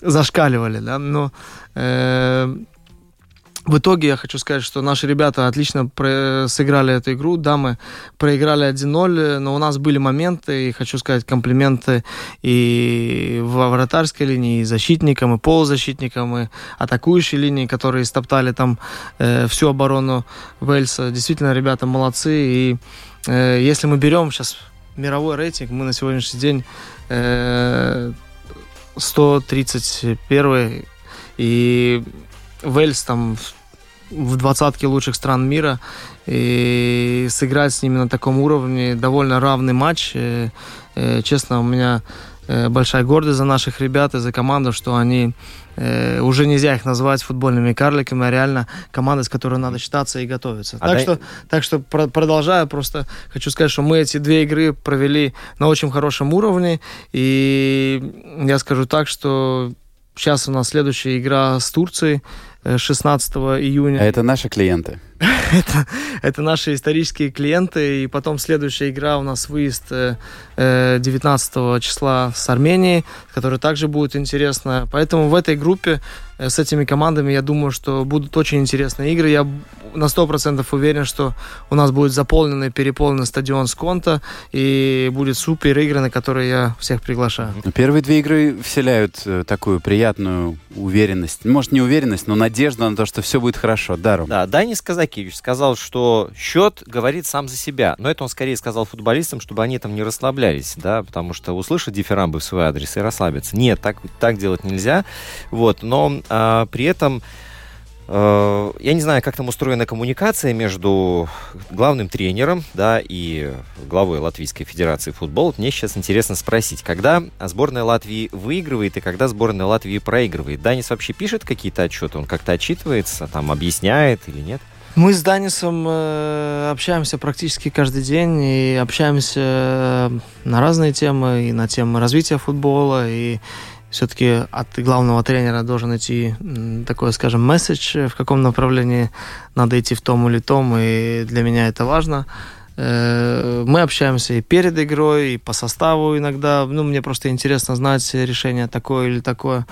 зашкаливали, да, но э, в итоге я хочу сказать, что наши ребята отлично сыграли эту игру. Да, мы проиграли 1-0, но у нас были моменты, и хочу сказать комплименты и во вратарской линии, и защитникам, и полузащитникам, и атакующей линии, которые стоптали там э, всю оборону Вельса. Действительно, ребята молодцы. И э, если мы берем сейчас мировой рейтинг, мы на сегодняшний день э, 131 и Вельс там в- двадцатке лучших стран мира и сыграть с ними на таком уровне довольно равный матч. Э, э, Честно, у меня э, большая гордость за наших ребят и за команду, что они э, уже нельзя их назвать футбольными карликами, а реально команда, с которой надо считаться и готовиться. А так, дай- что, так что про- продолжаю, просто хочу сказать, что мы эти две игры провели на очень хорошем уровне, и я скажу так, что сейчас у нас следующая игра с Турцией 16 июня. А это наши клиенты. это, это наши исторические клиенты. И потом следующая игра у нас выезд э, э, 19 числа с Арменией, которая также будет интересна. Поэтому в этой группе э, с этими командами, я думаю, что будут очень интересные игры. Я на 100% уверен, что у нас будет заполненный, переполненный стадион с Конта, и будет супер игры, на которые я всех приглашаю. Ну, Первые две игры вселяют э, такую приятную уверенность. Может, не уверенность, но надежду на то, что все будет хорошо. Даром. Да, Данис Казакевич сказал, что счет говорит сам за себя. Но это он скорее сказал футболистам, чтобы они там не расслаблялись, да, потому что услышат дифирамбы в свой адрес и расслабятся. Нет, так, так делать нельзя. Вот, но а, при этом э, я не знаю, как там устроена коммуникация между главным тренером, да, и главой Латвийской Федерации футбола. Мне сейчас интересно спросить, когда сборная Латвии выигрывает и когда сборная Латвии проигрывает. Данис вообще пишет какие-то отчеты, он как-то отчитывается, там объясняет или нет? Мы с Данисом э, общаемся практически каждый день и общаемся э, на разные темы, и на темы развития футбола, и все-таки от главного тренера должен идти такой, скажем, месседж, э, в каком направлении надо идти в том или том, и для меня это важно. Э, Мы общаемся и перед игрой, и по составу иногда. Ну, мне просто интересно знать решение такое или такое.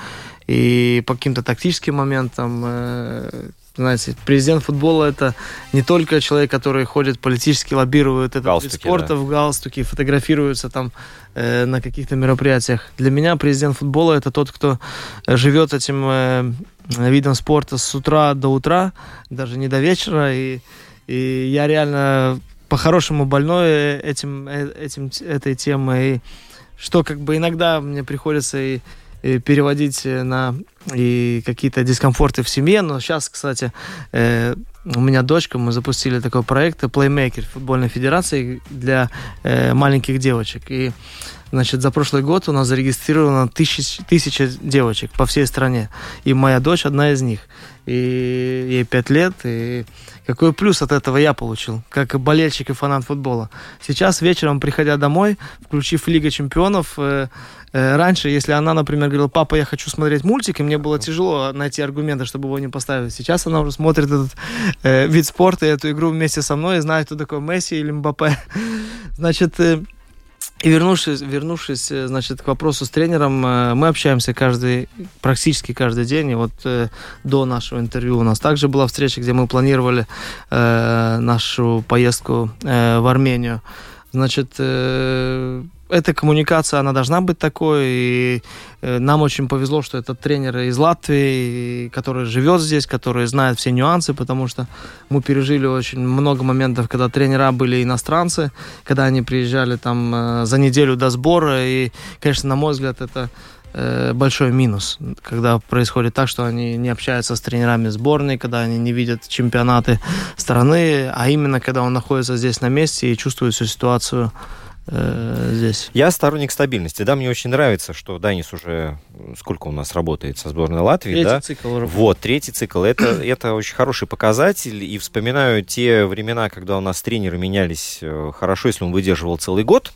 И по каким-то тактическим моментам, э, знаете, президент футбола это не только человек, который ходит политически, лоббирует этот вид Галстуке, спорта да. в галстуке, фотографируется там э, на каких-то мероприятиях. Для меня президент футбола это тот, кто живет этим э, видом спорта с утра до утра, даже не до вечера. И, и я реально по-хорошему больной этим, э, этим, этой темой. И что как бы иногда мне приходится и переводить э, на и какие-то дискомфорты в семье. Но сейчас, кстати, э, у меня дочка, мы запустили такой проект Playmaker футбольной федерации для э, маленьких девочек. И Значит, за прошлый год у нас зарегистрировано тысяч, тысяча девочек по всей стране. И моя дочь одна из них. И ей пять лет. И какой плюс от этого я получил, как болельщик и фанат футбола. Сейчас вечером, приходя домой, включив Лига чемпионов, э, э, раньше, если она, например, говорила, папа, я хочу смотреть мультик, и мне было тяжело найти аргументы, чтобы его не поставить. Сейчас она уже смотрит этот э, вид спорта и эту игру вместе со мной и знает, кто такой Месси или Мбаппе. Значит, э, и вернувшись, вернувшись, э, значит, к вопросу с тренером, э, мы общаемся каждый, практически каждый день. И вот э, до нашего интервью у нас также была встреча, где мы планировали нашу поездку в Армению. Значит, эта коммуникация, она должна быть такой. И э, нам очень повезло, что это тренер из Латвии, который живет здесь, который знает все нюансы, потому что мы пережили очень много моментов, когда тренера были иностранцы, когда они приезжали там э, за неделю до сбора. И, конечно, на мой взгляд, это э, большой минус, когда происходит так, что они не общаются с тренерами сборной, когда они не видят чемпионаты страны, а именно когда он находится здесь на месте и чувствует всю ситуацию э, здесь. Я сторонник стабильности. Да, мне очень нравится, что Данис уже сколько у нас работает со сборной Латвии, Третий да? цикл. Вот, третий цикл. Это, это очень хороший показатель. И вспоминаю те времена, когда у нас тренеры менялись э, хорошо, если он выдерживал целый год,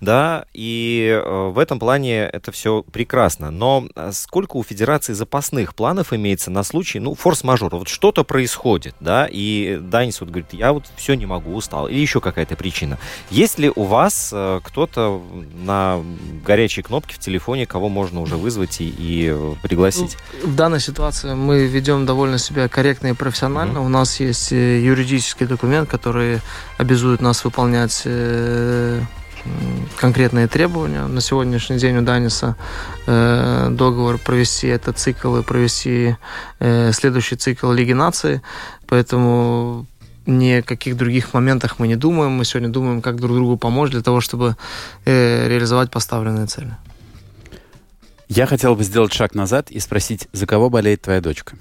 да, и э, в этом плане это все прекрасно. Но э, сколько у Федерации запасных планов имеется на случай, ну, форс-мажор, вот что-то происходит, да, и Данис вот говорит, я вот все не могу, устал, или еще какая-то причина. Есть ли у вас кто-то на горячей кнопке в телефоне, кого можно уже вызвать и, и э, пригласить? В данной ситуации мы ведем довольно себя корректно и профессионально. У нас есть э, юридический документ, который обязует нас выполнять э, конкретные требования. На сегодняшний день у Даниса э, договор провести этот цикл и провести э, следующий цикл Лиги наций. Поэтому ни о каких других моментах мы не думаем. Мы сегодня думаем, как друг другу помочь для того, чтобы э, реализовать поставленные цели. Я хотел бы сделать шаг назад и спросить, за кого болеет твоя дочка?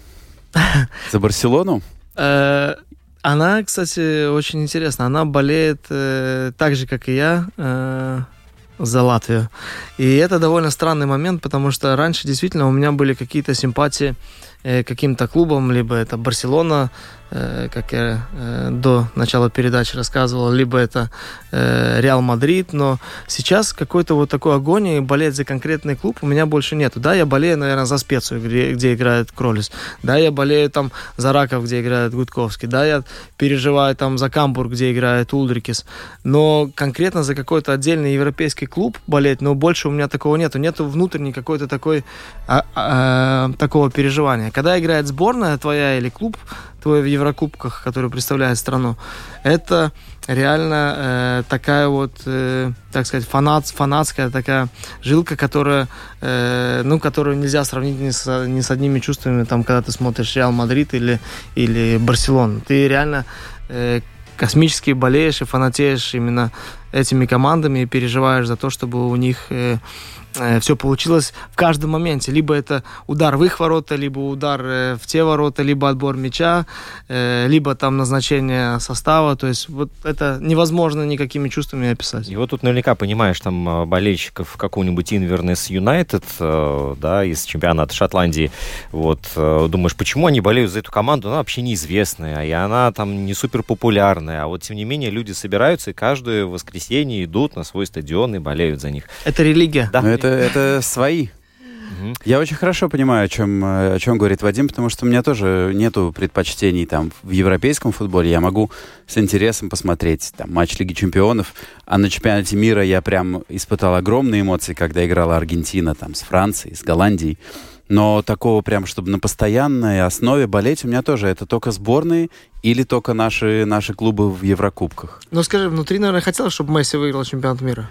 За Барселону? Э, Она, кстати, очень интересна. Она болеет э, так же, как и я, э, за Латвию. И это довольно странный момент, потому что раньше действительно у меня были какие-то симпатии каким-то клубам, либо это Барселона, э, как я э, до начала передачи рассказывал, либо это э, Реал Мадрид, но сейчас какой-то вот такой агонии болеть за конкретный клуб у меня больше нету. Да, я болею, наверное, за Специю, где, где играет Кролис. Да, я болею там за Раков, где играет Гудковский. Да, я переживаю там за Камбург, где играет Ульдрикис. Но конкретно за какой-то отдельный европейский клуб болеть, но больше у меня такого нету. Нету внутренней какой-то такой а, а, такого переживания. Когда играет сборная твоя или клуб твой в Еврокубках, который представляет страну, это реально э, такая вот, э, так сказать, фанат, фанатская такая жилка, которая, э, ну, которую нельзя сравнить ни с, ни с одними чувствами, там, когда ты смотришь Реал Мадрид или, или Барселону. Ты реально э, космически болеешь и фанатеешь именно этими командами и переживаешь за то, чтобы у них э, все получилось в каждом моменте. Либо это удар в их ворота, либо удар э, в те ворота, либо отбор мяча, э, либо там назначение состава. То есть вот это невозможно никакими чувствами описать. И вот тут наверняка понимаешь там э, болельщиков какого-нибудь Инвернес Юнайтед, э, да, из чемпионата Шотландии. Вот, э, думаешь, почему они болеют за эту команду? Она вообще неизвестная, и она там не супер популярная. А вот тем не менее люди собираются и каждое воскресенье идут на свой стадион и болеют за них. Это религия. Да. Ну, это, это свои. Мгм. Я очень хорошо понимаю, о чем, э, о чем говорит Вадим, потому что у меня тоже нету предпочтений там в европейском футболе. Я могу с интересом посмотреть там матч Лиги Чемпионов, а на чемпионате мира я прям испытал огромные эмоции, когда играла Аргентина там с Францией, с Голландией. Но такого прям, чтобы на постоянной основе болеть, у меня тоже это только сборные или только наши, наши клубы в Еврокубках. Ну скажи, внутри, наверное, хотелось, чтобы Месси выиграл чемпионат мира.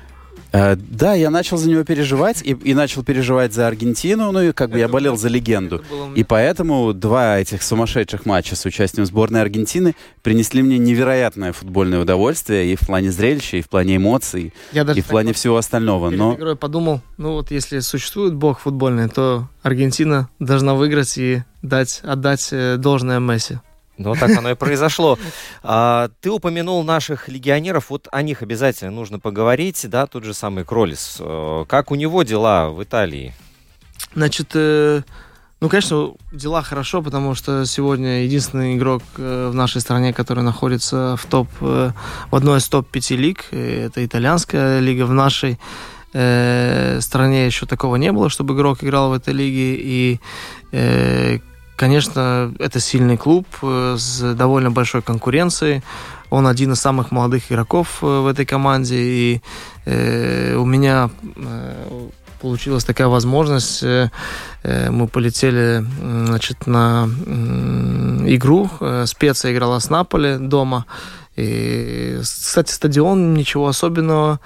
Э, да, я начал за него переживать и, и начал переживать за Аргентину, ну и как бы я болел за легенду. И поэтому два этих сумасшедших матча с участием сборной Аргентины принесли мне невероятное футбольное удовольствие и в плане зрелища, и в плане эмоций, Я даже и в плане так всего остального. перед Но игрой подумал, ну вот если существует бог футбольный, то Аргентина должна выиграть и дать, отдать э, должное Месси. Ну, так оно и произошло. А, ты упомянул наших легионеров, вот о них обязательно нужно поговорить, да, тот же самый Кролис. Э, Как у него дела в Италии? Значит, э, ну, конечно, дела хорошо, потому что сегодня единственный игрок э, в нашей стране, который находится в топ, э, в одной из топ-5 лиг, это итальянская лига в нашей стране еще такого не было, чтобы игрок играл в этой лиге. И, э, конечно, это сильный клуб э, с довольно большой конкуренцией. Он один из самых молодых игроков э, в этой команде. И э, у меня э, получилась такая возможность. э, Мы полетели значит, на игру. Специя играла с Наполи дома. И, кстати, стадион ничего особенного,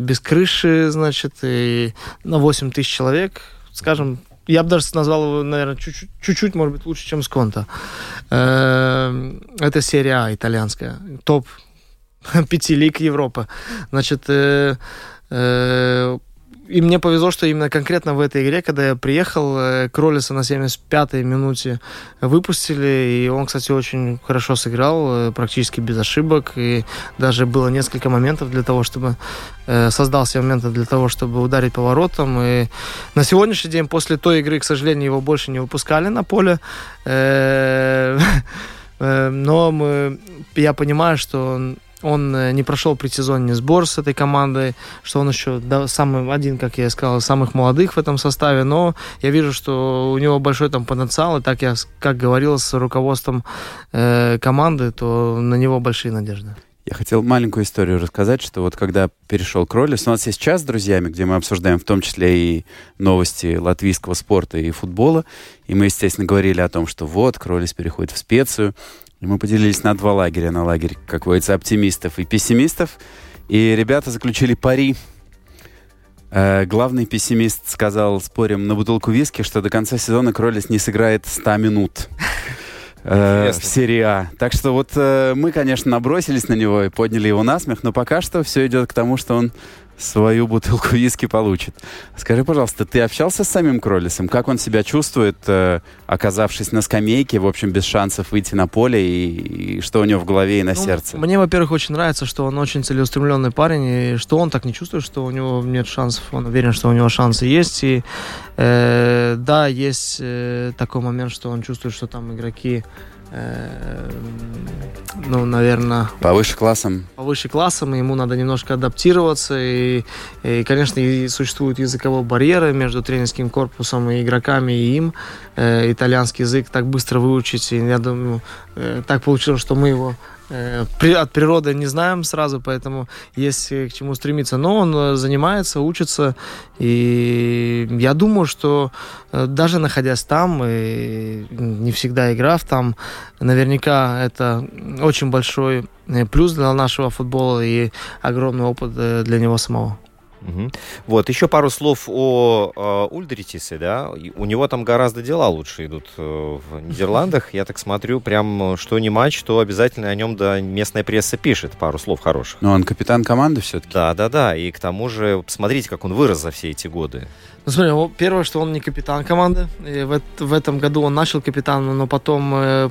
без крыши, значит, и на 8 тысяч человек, скажем, я бы даже назвал его, наверное, чуть-чуть, чуть-чуть, может быть, лучше, чем Сконта. Э, Это серия А итальянская, топ пяти лиг Европы. Значит, э, э, и мне повезло, что именно конкретно в этой игре, когда я приехал, э, Кролиса на 75-й минуте выпустили, и он, кстати, очень хорошо сыграл, э, практически без ошибок, и даже было несколько моментов для того, чтобы э, создал себе моменты для того, чтобы ударить по воротам, и на сегодняшний день после той игры, к сожалению, его больше не выпускали на поле, но мы, я понимаю, что он он э, не прошел предсезонный сбор с этой командой, что он еще самый один, как я сказал, самых молодых в этом составе, но я вижу, что у него большой там потенциал, и так я, как говорил с руководством э, команды, то на него большие надежды. Я хотел маленькую историю рассказать, что вот когда перешел Кролис, у нас есть час с друзьями, где мы обсуждаем в том числе и новости латвийского спорта и футбола. И мы, естественно, говорили о том, что вот, Кролис переходит в специю. И мы поделились на два лагеря. На лагерь, как говорится, оптимистов и пессимистов. И ребята заключили пари. Э, главный пессимист сказал, спорим на бутылку виски, что до конца сезона Кролис не сыграет 100 минут э, в серии А. Так что вот э, мы, конечно, набросились на него и подняли его на смех, но пока что все идет к тому, что он свою бутылку виски получит. Скажи, пожалуйста, ты общался с самим Кролисом? Как он себя чувствует, э, оказавшись на скамейке, в общем, без шансов выйти на поле, и, и что у него в голове и на Ну, сердце? Мне, во-первых, очень нравится, что он очень целеустремленный парень, и что он так не чувствует, что у него нет шансов. Он уверен, что у него шансы есть. И э, да, есть э, такой момент, что он чувствует, что там игроки, э, ну, наверное, Повыше классом? повыше классом, ему надо немножко адаптироваться. И, и, конечно, и существуют языковые барьеры между тренерским корпусом и игроками, и им. Э, итальянский язык так быстро выучить, и я думаю, э, так получилось, что мы его от природы не знаем сразу, поэтому есть э, к чему стремиться. Но он э, занимается, учится, и я думаю, что э, даже находясь там, и не всегда играв там, наверняка это очень большой э, плюс для нашего футбола и огромный опыт э, для него самого. Мгм. Вот, еще пару слов о э, Ульдритисе, да. У него там гораздо дела лучше идут э, в Нидерландах. Я так смотрю, прям э, что не матч, то обязательно о нем да местная пресса пишет пару слов хороших. Но он капитан команды все-таки. Да, да, да. И к тому же, посмотрите, как он вырос за все эти годы. Ну, смотри, о, первое, что он не капитан команды. И в, в этом году он начал капитаном, но потом э,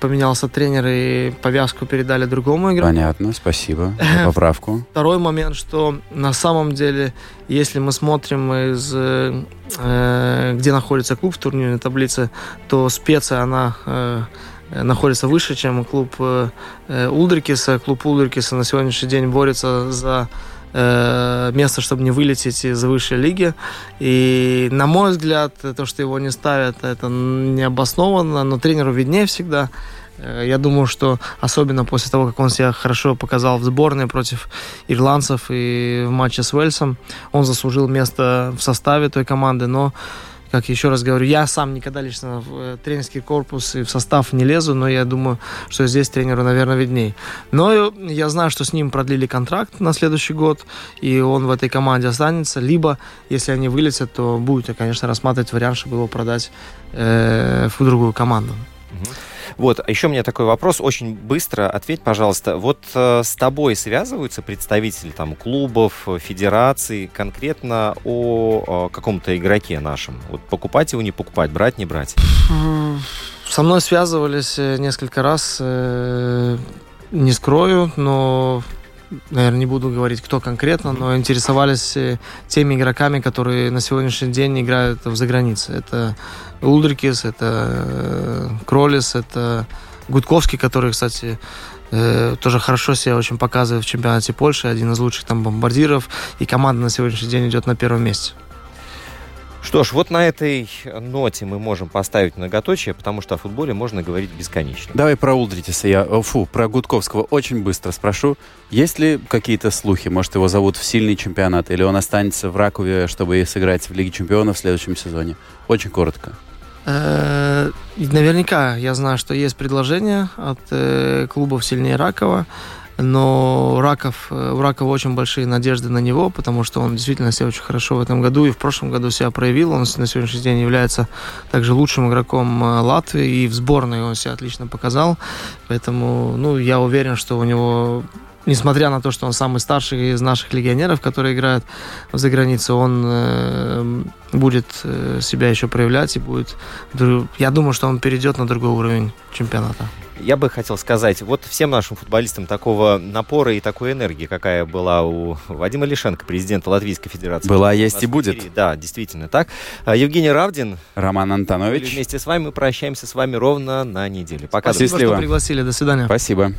поменялся тренер и повязку передали другому игроку. Понятно, спасибо за поправку. Второй момент, что на самом деле, если мы смотрим из э, э, где находится клуб в турнирной таблице, то специя она э, находится выше, чем клуб э, э, Ульдрикиса. Клуб Ульдрикиса на сегодняшний день борется за место, чтобы не вылететь из высшей лиги. И, на мой взгляд, то, что его не ставят, это необоснованно, но тренеру виднее всегда. Э, Я думаю, что особенно после того, как он себя хорошо показал в сборной против ирландцев и в матче с Уэльсом, он заслужил место в составе той команды. Но, как еще раз говорю, я сам никогда лично в э, тренерский корпус и в состав не лезу, но я думаю, что здесь тренеру, наверное, видней. Но я знаю, что с ним продлили контракт на следующий год, и он в этой команде останется. Либо, если они вылетят, то будет, конечно, рассматривать вариант, чтобы его продать э, в другую команду. Вот, а еще у меня такой вопрос, очень быстро ответь, пожалуйста. Вот э, с тобой связываются представители там клубов, федераций конкретно о, о каком-то игроке нашем? Вот покупать его, не покупать, брать, не брать? Со мной связывались э, несколько раз, э, не скрою, но наверное, не буду говорить, кто конкретно, но интересовались э, теми игроками, которые на сегодняшний день играют в загранице. Это Ульдрикис, это э, Кролис, это Гудковский, который, кстати, э, тоже хорошо себя очень показывает в чемпионате Польши, один из лучших там бомбардиров, и команда на сегодняшний день идет на первом месте. Что ж, вот на этой ноте мы можем поставить многоточие, потому что о футболе можно говорить бесконечно. Давай про Ульдритиса я, фу, про Гудковского очень быстро спрошу. Есть ли какие-то слухи? Может, его зовут в сильный чемпионат, или он останется в Ракове, чтобы сыграть в Лиге чемпионов в следующем сезоне? Очень коротко. Э, наверняка я знаю, что есть предложение от э, клубов сильнее Ракова, но Раков, э, у Ракова очень большие надежды на него, потому что он действительно себя очень хорошо в этом году и в прошлом году себя проявил. Он на сегодняшний день является также лучшим игроком Латвии, и в сборной он себя отлично показал. Поэтому ну, я уверен, что у него несмотря на то, что он самый старший из наших легионеров, которые играют за границей, он э, будет э, себя еще проявлять и будет... Я думаю, что он перейдет на другой уровень чемпионата. Я бы хотел сказать, вот всем нашим футболистам такого напора и такой энергии, какая была у Вадима Лишенко, президента Латвийской Федерации. Была, есть и будет. Да, действительно так. А, Евгений Равдин. Роман Антонович. Вместе с вами мы прощаемся с вами ровно на неделю. Пока. Спасибо, Счастливо. что пригласили. До свидания. Спасибо.